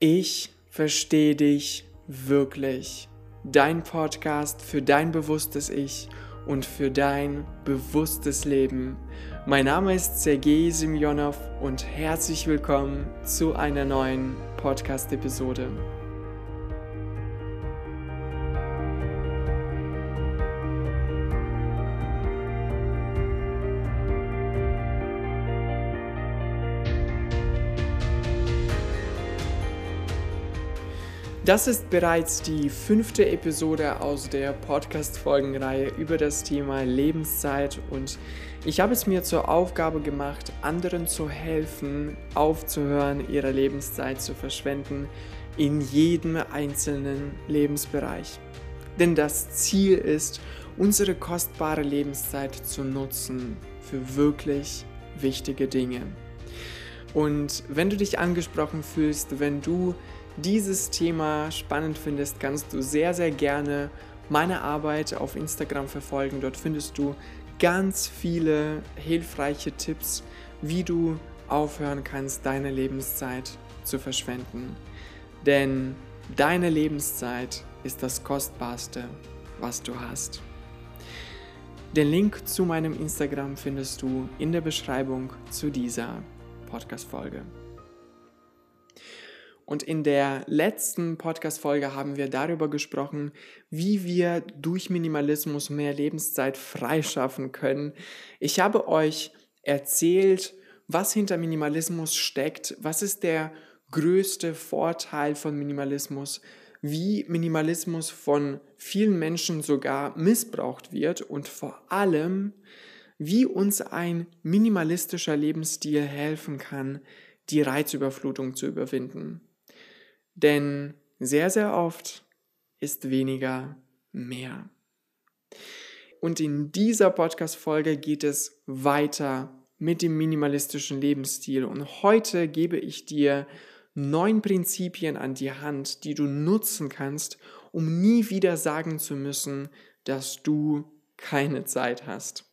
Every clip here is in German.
Ich verstehe dich wirklich. Dein Podcast für dein bewusstes Ich und für dein bewusstes Leben. Mein Name ist Sergei Semyonov und herzlich willkommen zu einer neuen Podcast-Episode. Das ist bereits die fünfte Episode aus der Podcast-Folgenreihe über das Thema Lebenszeit und ich habe es mir zur Aufgabe gemacht, anderen zu helfen, aufzuhören, ihre Lebenszeit zu verschwenden in jedem einzelnen Lebensbereich. Denn das Ziel ist, unsere kostbare Lebenszeit zu nutzen für wirklich wichtige Dinge. Und wenn du dich angesprochen fühlst, wenn du dieses Thema spannend findest, kannst du sehr, sehr gerne meine Arbeit auf Instagram verfolgen. Dort findest du ganz viele hilfreiche Tipps, wie du aufhören kannst, deine Lebenszeit zu verschwenden. Denn deine Lebenszeit ist das Kostbarste, was du hast. Den Link zu meinem Instagram findest du in der Beschreibung zu dieser Podcast-Folge. Und in der letzten Podcast-Folge haben wir darüber gesprochen, wie wir durch Minimalismus mehr Lebenszeit freischaffen können. Ich habe euch erzählt, was hinter Minimalismus steckt, was ist der größte Vorteil von Minimalismus, wie Minimalismus von vielen Menschen sogar missbraucht wird und vor allem, wie uns ein minimalistischer Lebensstil helfen kann, die Reizüberflutung zu überwinden. Denn sehr, sehr oft ist weniger mehr. Und in dieser Podcast-Folge geht es weiter mit dem minimalistischen Lebensstil. Und heute gebe ich dir neun Prinzipien an die Hand, die du nutzen kannst, um nie wieder sagen zu müssen, dass du keine Zeit hast.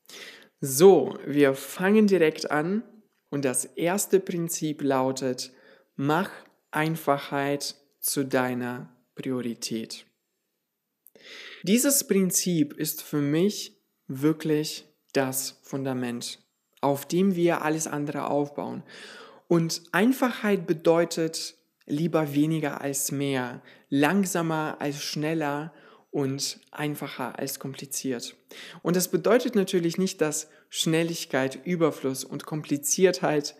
So, wir fangen direkt an. Und das erste Prinzip lautet, mach Einfachheit zu deiner Priorität. Dieses Prinzip ist für mich wirklich das Fundament, auf dem wir alles andere aufbauen. Und Einfachheit bedeutet lieber weniger als mehr, langsamer als schneller und einfacher als kompliziert. Und das bedeutet natürlich nicht, dass Schnelligkeit, Überfluss und Kompliziertheit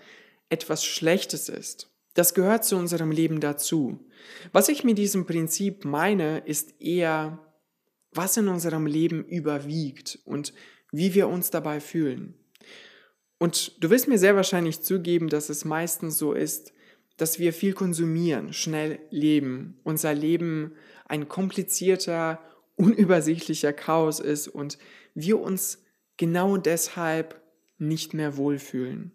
etwas Schlechtes ist. Das gehört zu unserem Leben dazu. Was ich mit diesem Prinzip meine, ist eher, was in unserem Leben überwiegt und wie wir uns dabei fühlen. Und du wirst mir sehr wahrscheinlich zugeben, dass es meistens so ist, dass wir viel konsumieren, schnell leben, unser Leben ein komplizierter, unübersichtlicher Chaos ist und wir uns genau deshalb nicht mehr wohlfühlen.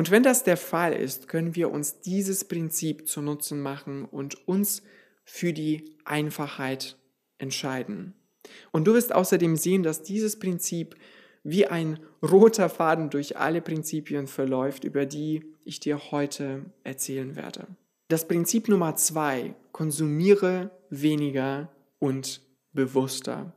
Und wenn das der Fall ist, können wir uns dieses Prinzip zu Nutzen machen und uns für die Einfachheit entscheiden. Und du wirst außerdem sehen, dass dieses Prinzip wie ein roter Faden durch alle Prinzipien verläuft, über die ich dir heute erzählen werde. Das Prinzip Nummer zwei, konsumiere weniger und bewusster.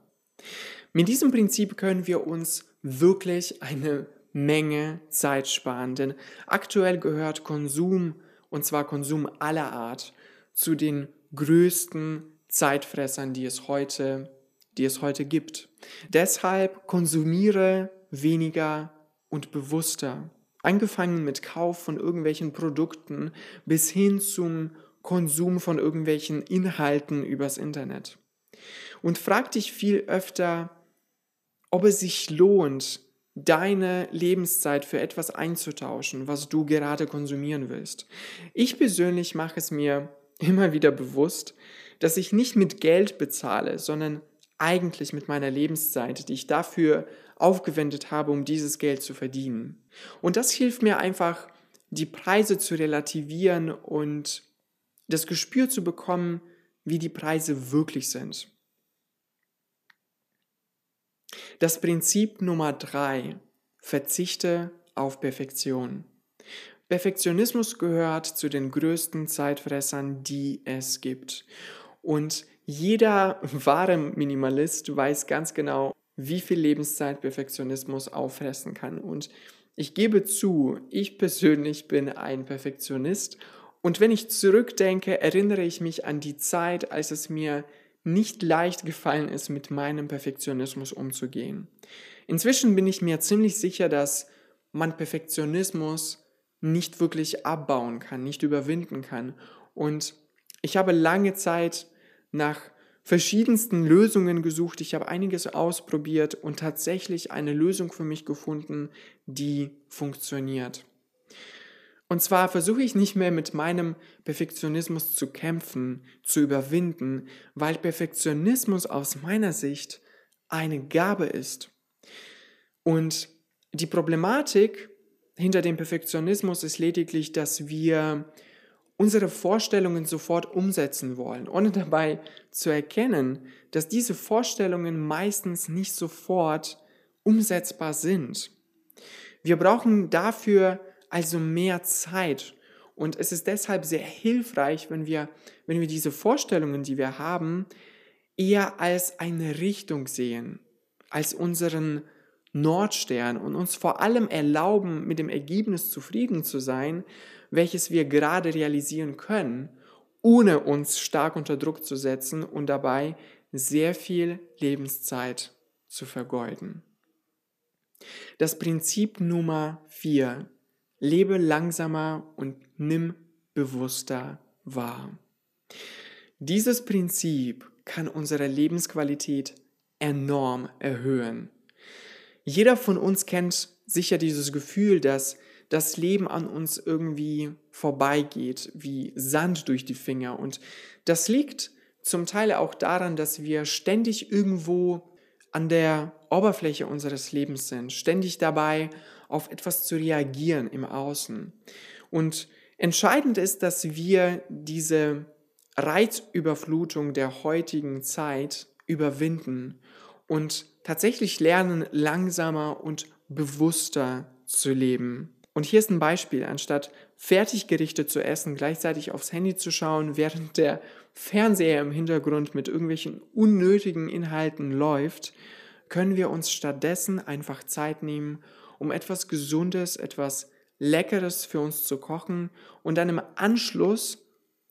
Mit diesem Prinzip können wir uns wirklich eine Menge Zeit sparen. Denn aktuell gehört Konsum, und zwar Konsum aller Art, zu den größten Zeitfressern, die es heute, die es heute gibt. Deshalb konsumiere weniger und bewusster. Angefangen mit Kauf von irgendwelchen Produkten bis hin zum Konsum von irgendwelchen Inhalten übers Internet. Und frag dich viel öfter, ob es sich lohnt, deine Lebenszeit für etwas einzutauschen, was du gerade konsumieren willst. Ich persönlich mache es mir immer wieder bewusst, dass ich nicht mit Geld bezahle, sondern eigentlich mit meiner Lebenszeit, die ich dafür aufgewendet habe, um dieses Geld zu verdienen. Und das hilft mir einfach, die Preise zu relativieren und das Gespür zu bekommen, wie die Preise wirklich sind. Das Prinzip Nummer drei, verzichte auf Perfektion. Perfektionismus gehört zu den größten Zeitfressern, die es gibt. Und jeder wahre Minimalist weiß ganz genau, wie viel Lebenszeit Perfektionismus auffressen kann. Und ich gebe zu, ich persönlich bin ein Perfektionist. Und wenn ich zurückdenke, erinnere ich mich an die Zeit, als es mir nicht leicht gefallen ist, mit meinem Perfektionismus umzugehen. Inzwischen bin ich mir ziemlich sicher, dass man Perfektionismus nicht wirklich abbauen kann, nicht überwinden kann. Und ich habe lange Zeit nach verschiedensten Lösungen gesucht, ich habe einiges ausprobiert und tatsächlich eine Lösung für mich gefunden, die funktioniert. Und zwar versuche ich nicht mehr mit meinem Perfektionismus zu kämpfen, zu überwinden, weil Perfektionismus aus meiner Sicht eine Gabe ist. Und die Problematik hinter dem Perfektionismus ist lediglich, dass wir unsere Vorstellungen sofort umsetzen wollen, ohne dabei zu erkennen, dass diese Vorstellungen meistens nicht sofort umsetzbar sind. Wir brauchen dafür also mehr Zeit und es ist deshalb sehr hilfreich, wenn wir, wenn wir diese Vorstellungen, die wir haben, eher als eine Richtung sehen, als unseren Nordstern und uns vor allem erlauben, mit dem Ergebnis zufrieden zu sein, welches wir gerade realisieren können, ohne uns stark unter Druck zu setzen und dabei sehr viel Lebenszeit zu vergeuden. Das Prinzip Nummer vier: Lebe langsamer und nimm bewusster wahr. Dieses Prinzip kann unsere Lebensqualität enorm erhöhen. Jeder von uns kennt sicher dieses Gefühl, dass das Leben an uns irgendwie vorbeigeht, wie Sand durch die Finger. Und das liegt zum Teil auch daran, dass wir ständig irgendwo an der Oberfläche unseres Lebens sind, ständig dabei, auf etwas zu reagieren im Außen. Und entscheidend ist, dass wir diese Reizüberflutung der heutigen Zeit überwinden und tatsächlich lernen, langsamer und bewusster zu leben. Und hier ist ein Beispiel. Anstatt Fertiggerichte zu essen, gleichzeitig aufs Handy zu schauen, während der Fernseher im Hintergrund mit irgendwelchen unnötigen Inhalten läuft, können wir uns stattdessen einfach Zeit nehmen, um etwas Gesundes, etwas Leckeres für uns zu kochen und dann im Anschluss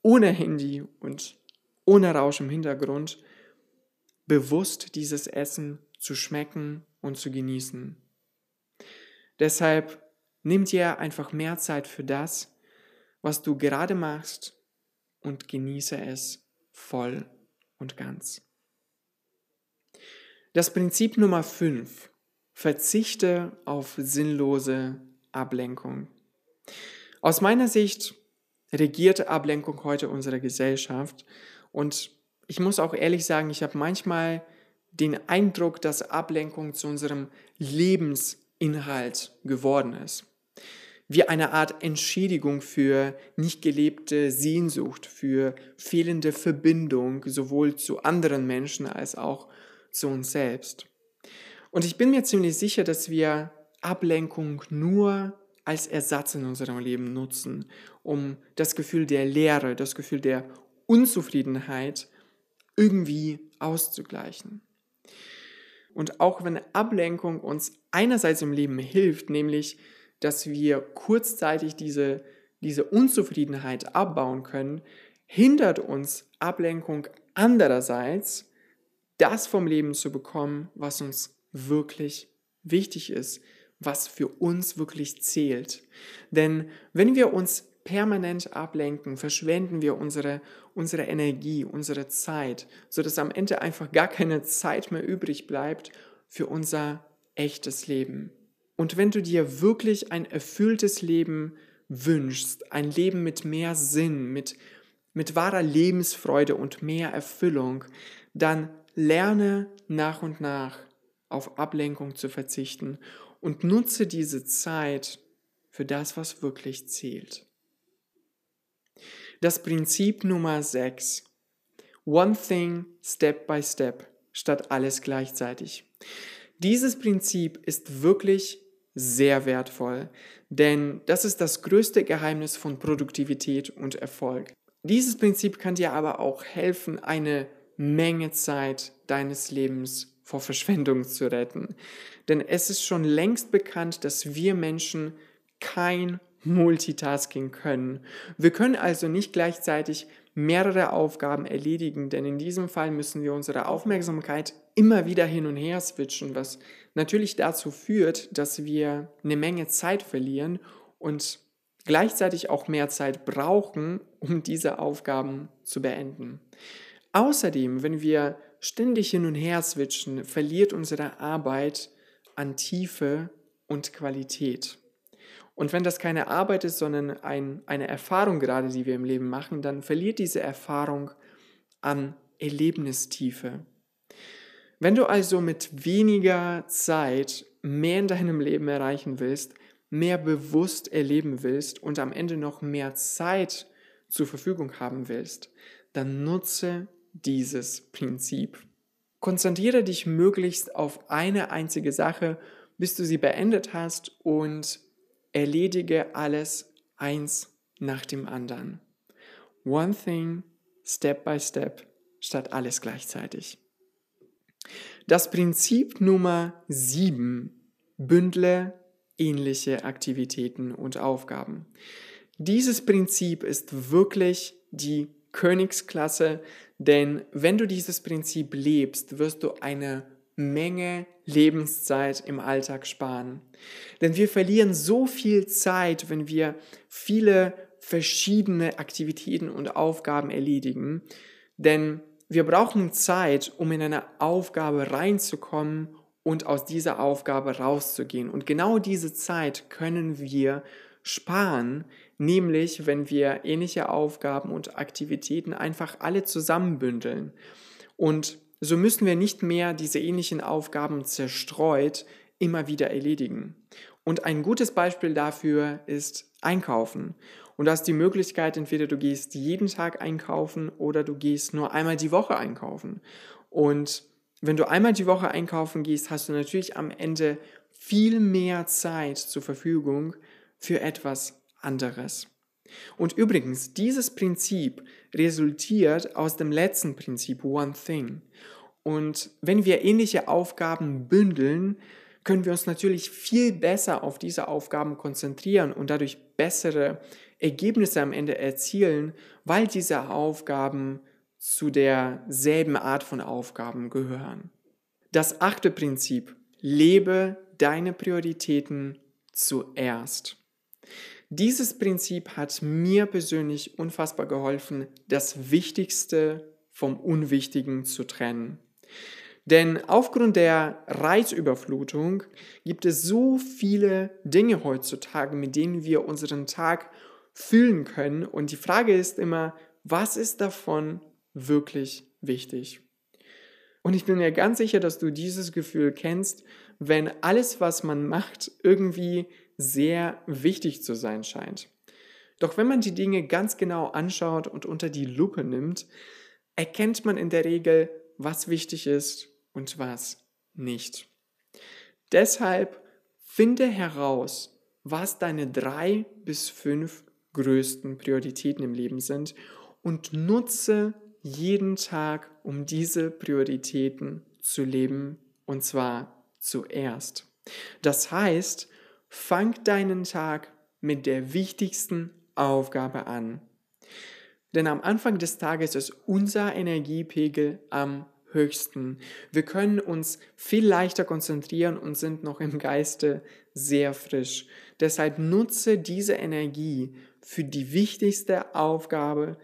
ohne Handy und ohne Rausch im Hintergrund bewusst dieses Essen zu schmecken und zu genießen. Deshalb nimm dir einfach mehr Zeit für das, was du gerade machst und genieße es voll und ganz. Das Prinzip Nummer 5. Verzichte auf sinnlose Ablenkung. Aus meiner Sicht regiert Ablenkung heute unsere Gesellschaft und ich muss auch ehrlich sagen, ich habe manchmal den Eindruck, dass Ablenkung zu unserem Lebensinhalt geworden ist. Wie eine Art Entschädigung für nicht gelebte Sehnsucht, für fehlende Verbindung sowohl zu anderen Menschen als auch zu uns selbst. Und ich bin mir ziemlich sicher, dass wir Ablenkung nur als Ersatz in unserem Leben nutzen, um das Gefühl der Leere, das Gefühl der Unzufriedenheit irgendwie auszugleichen. Und auch wenn Ablenkung uns einerseits im Leben hilft, nämlich dass wir kurzzeitig diese, diese Unzufriedenheit abbauen können, hindert uns Ablenkung andererseits, das vom Leben zu bekommen, was uns wirklich wichtig ist, was für uns wirklich zählt. Denn wenn wir uns permanent ablenken, verschwenden wir unsere, unsere Energie, unsere Zeit, sodass am Ende einfach gar keine Zeit mehr übrig bleibt für unser echtes Leben. Und wenn du dir wirklich ein erfülltes Leben wünschst, ein Leben mit mehr Sinn, mit, mit wahrer Lebensfreude und mehr Erfüllung, dann lerne nach und nach auf Ablenkung zu verzichten und nutze diese Zeit für das, was wirklich zählt. Das Prinzip Nummer 6. One thing step by step statt alles gleichzeitig. Dieses Prinzip ist wirklich sehr wertvoll, denn das ist das größte Geheimnis von Produktivität und Erfolg. Dieses Prinzip kann dir aber auch helfen, eine Menge Zeit deines Lebens vor Verschwendung zu retten. Denn es ist schon längst bekannt, dass wir Menschen kein Multitasking können. Wir können also nicht gleichzeitig mehrere Aufgaben erledigen, denn in diesem Fall müssen wir unsere Aufmerksamkeit immer wieder hin und her switchen, was natürlich dazu führt, dass wir eine Menge Zeit verlieren und gleichzeitig auch mehr Zeit brauchen, um diese Aufgaben zu beenden. Außerdem, wenn wir ständig hin und her switchen, verliert unsere Arbeit an Tiefe und Qualität. Und wenn das keine Arbeit ist, sondern ein, eine Erfahrung gerade, die wir im Leben machen, dann verliert diese Erfahrung an Erlebnistiefe. Wenn du also mit weniger Zeit mehr in deinem Leben erreichen willst, mehr bewusst erleben willst und am Ende noch mehr Zeit zur Verfügung haben willst, dann nutze dieses Prinzip. Konzentriere dich möglichst auf eine einzige Sache, bis du sie beendet hast und erledige alles eins nach dem anderen. One thing, step by step, statt alles gleichzeitig. Das Prinzip Nummer 7. Bündle ähnliche Aktivitäten und Aufgaben. Dieses Prinzip ist wirklich die Königsklasse, denn wenn du dieses Prinzip lebst, wirst du eine Menge Lebenszeit im Alltag sparen. Denn wir verlieren so viel Zeit, wenn wir viele verschiedene Aktivitäten und Aufgaben erledigen. Denn wir brauchen Zeit, um in eine Aufgabe reinzukommen und aus dieser Aufgabe rauszugehen. Und genau diese Zeit können wir sparen, nämlich wenn wir ähnliche Aufgaben und Aktivitäten einfach alle zusammenbündeln. Und so müssen wir nicht mehr diese ähnlichen Aufgaben zerstreut immer wieder erledigen. Und ein gutes Beispiel dafür ist Einkaufen. Und du hast die Möglichkeit, entweder du gehst jeden Tag einkaufen oder du gehst nur einmal die Woche einkaufen. Und wenn du einmal die Woche einkaufen gehst, hast du natürlich am Ende viel mehr Zeit zur Verfügung für etwas anderes. Und übrigens, dieses Prinzip resultiert aus dem letzten Prinzip One Thing. Und wenn wir ähnliche Aufgaben bündeln, können wir uns natürlich viel besser auf diese Aufgaben konzentrieren und dadurch bessere Ergebnisse am Ende erzielen, weil diese Aufgaben zu derselben Art von Aufgaben gehören. Das achte Prinzip, lebe deine Prioritäten zuerst. Dieses Prinzip hat mir persönlich unfassbar geholfen, das Wichtigste vom Unwichtigen zu trennen. Denn aufgrund der Reizüberflutung gibt es so viele Dinge heutzutage, mit denen wir unseren Tag füllen können. Und die Frage ist immer, was ist davon wirklich wichtig? Und ich bin mir ganz sicher, dass du dieses Gefühl kennst, wenn alles, was man macht, irgendwie sehr wichtig zu sein scheint. Doch wenn man die Dinge ganz genau anschaut und unter die Lupe nimmt, erkennt man in der Regel, was wichtig ist und was nicht. Deshalb finde heraus, was deine drei bis fünf größten Prioritäten im Leben sind und nutze jeden Tag, um diese Prioritäten zu leben und zwar zuerst. Das heißt, Fang deinen Tag mit der wichtigsten Aufgabe an. Denn am Anfang des Tages ist unser Energiepegel am höchsten. Wir können uns viel leichter konzentrieren und sind noch im Geiste sehr frisch. Deshalb nutze diese Energie für die wichtigste Aufgabe,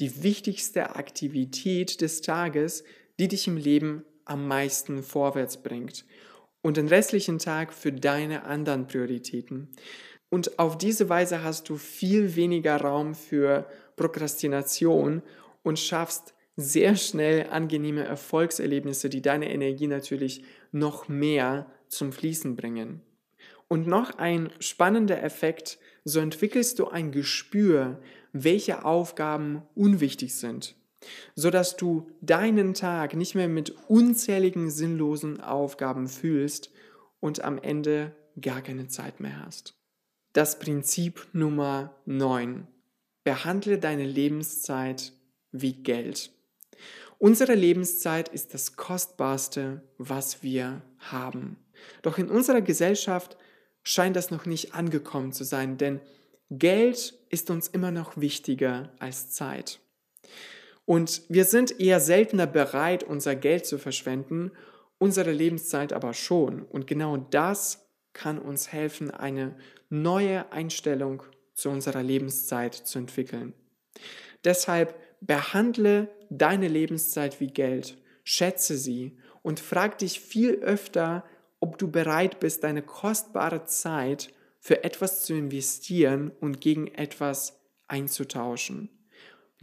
die wichtigste Aktivität des Tages, die dich im Leben am meisten vorwärts bringt und den restlichen Tag für deine anderen Prioritäten. Und auf diese Weise hast du viel weniger Raum für Prokrastination und schaffst sehr schnell angenehme Erfolgserlebnisse, die deine Energie natürlich noch mehr zum Fließen bringen. Und noch ein spannender Effekt, so entwickelst du ein Gespür, welche Aufgaben unwichtig sind sodass du deinen Tag nicht mehr mit unzähligen sinnlosen Aufgaben fühlst und am Ende gar keine Zeit mehr hast. Das Prinzip Nummer 9. Behandle deine Lebenszeit wie Geld. Unsere Lebenszeit ist das Kostbarste, was wir haben. Doch in unserer Gesellschaft scheint das noch nicht angekommen zu sein, denn Geld ist uns immer noch wichtiger als Zeit. Und wir sind eher seltener bereit, unser Geld zu verschwenden, unsere Lebenszeit aber schon. Und genau das kann uns helfen, eine neue Einstellung zu unserer Lebenszeit zu entwickeln. Deshalb behandle deine Lebenszeit wie Geld, schätze sie und frag dich viel öfter, ob du bereit bist, deine kostbare Zeit für etwas zu investieren und gegen etwas einzutauschen.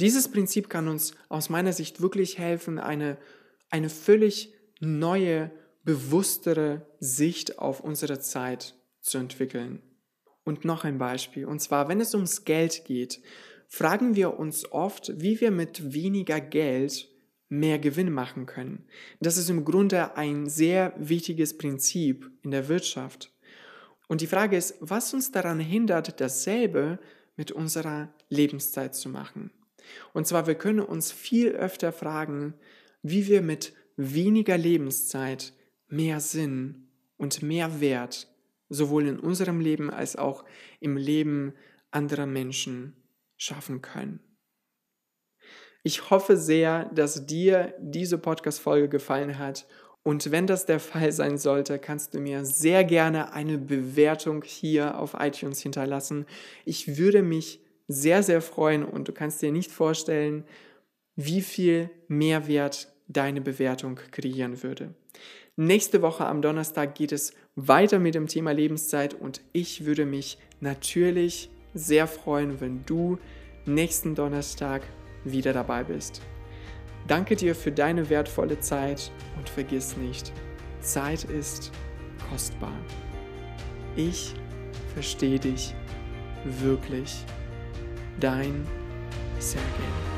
Dieses Prinzip kann uns aus meiner Sicht wirklich helfen, eine, eine völlig neue, bewusstere Sicht auf unsere Zeit zu entwickeln. Und noch ein Beispiel, und zwar, wenn es ums Geld geht, fragen wir uns oft, wie wir mit weniger Geld mehr Gewinn machen können. Das ist im Grunde ein sehr wichtiges Prinzip in der Wirtschaft. Und die Frage ist, was uns daran hindert, dasselbe mit unserer Lebenszeit zu machen. Und zwar, wir können uns viel öfter fragen, wie wir mit weniger Lebenszeit mehr Sinn und mehr Wert sowohl in unserem Leben als auch im Leben anderer Menschen schaffen können. Ich hoffe sehr, dass dir diese Podcast-Folge gefallen hat. Und wenn das der Fall sein sollte, kannst du mir sehr gerne eine Bewertung hier auf iTunes hinterlassen. Ich würde mich sehr, sehr freuen und du kannst dir nicht vorstellen, wie viel Mehrwert deine Bewertung kreieren würde. Nächste Woche am Donnerstag geht es weiter mit dem Thema Lebenszeit und ich würde mich natürlich sehr freuen, wenn du nächsten Donnerstag wieder dabei bist. Danke dir für deine wertvolle Zeit und vergiss nicht, Zeit ist kostbar. Ich verstehe dich wirklich. Dein Sergei.